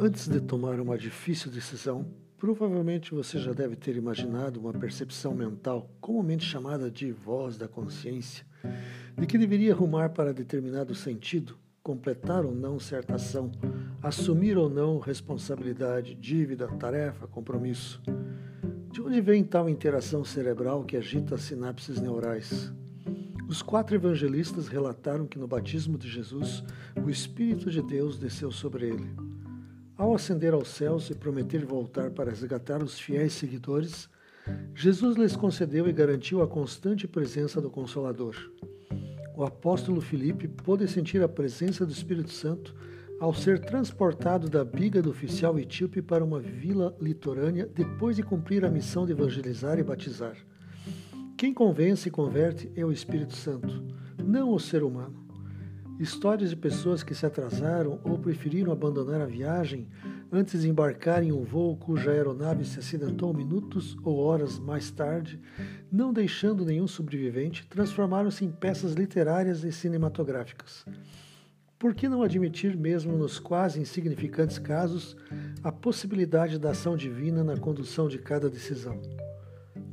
Antes de tomar uma difícil decisão, provavelmente você já deve ter imaginado uma percepção mental, comumente chamada de voz da consciência, de que deveria rumar para determinado sentido, completar ou não certa ação, assumir ou não responsabilidade, dívida, tarefa, compromisso. De onde vem tal interação cerebral que agita as sinapses neurais? Os quatro evangelistas relataram que no batismo de Jesus, o Espírito de Deus desceu sobre ele. Ao ascender aos céus e prometer voltar para resgatar os fiéis seguidores, Jesus lhes concedeu e garantiu a constante presença do Consolador. O apóstolo Filipe pôde sentir a presença do Espírito Santo ao ser transportado da biga do oficial etíope para uma vila litorânea depois de cumprir a missão de evangelizar e batizar. Quem convence e converte é o Espírito Santo, não o ser humano. Histórias de pessoas que se atrasaram ou preferiram abandonar a viagem antes de embarcar em um voo cuja aeronave se acidentou minutos ou horas mais tarde, não deixando nenhum sobrevivente, transformaram-se em peças literárias e cinematográficas. Por que não admitir, mesmo nos quase insignificantes casos, a possibilidade da ação divina na condução de cada decisão?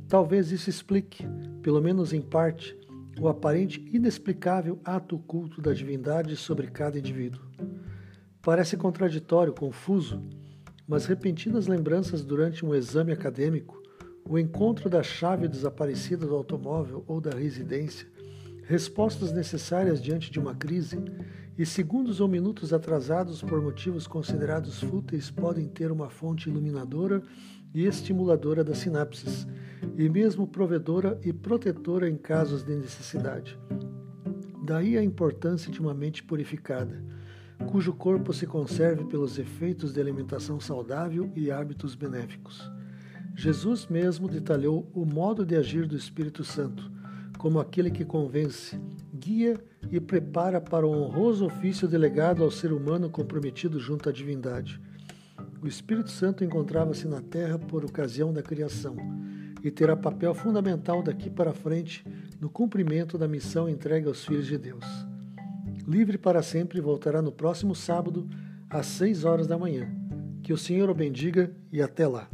Talvez isso explique, pelo menos em parte, o aparente inexplicável ato oculto da divindade sobre cada indivíduo. Parece contraditório, confuso, mas repentinas lembranças durante um exame acadêmico, o encontro da chave desaparecida do automóvel ou da residência, respostas necessárias diante de uma crise e segundos ou minutos atrasados por motivos considerados fúteis podem ter uma fonte iluminadora e estimuladora das sinapses, e mesmo provedora e protetora em casos de necessidade. Daí a importância de uma mente purificada, cujo corpo se conserve pelos efeitos de alimentação saudável e hábitos benéficos. Jesus mesmo detalhou o modo de agir do Espírito Santo, como aquele que convence, guia e prepara para o honroso ofício delegado ao ser humano comprometido junto à divindade. O Espírito Santo encontrava-se na terra por ocasião da criação e terá papel fundamental daqui para frente no cumprimento da missão entregue aos filhos de Deus. Livre para sempre voltará no próximo sábado, às seis horas da manhã. Que o Senhor o bendiga e até lá.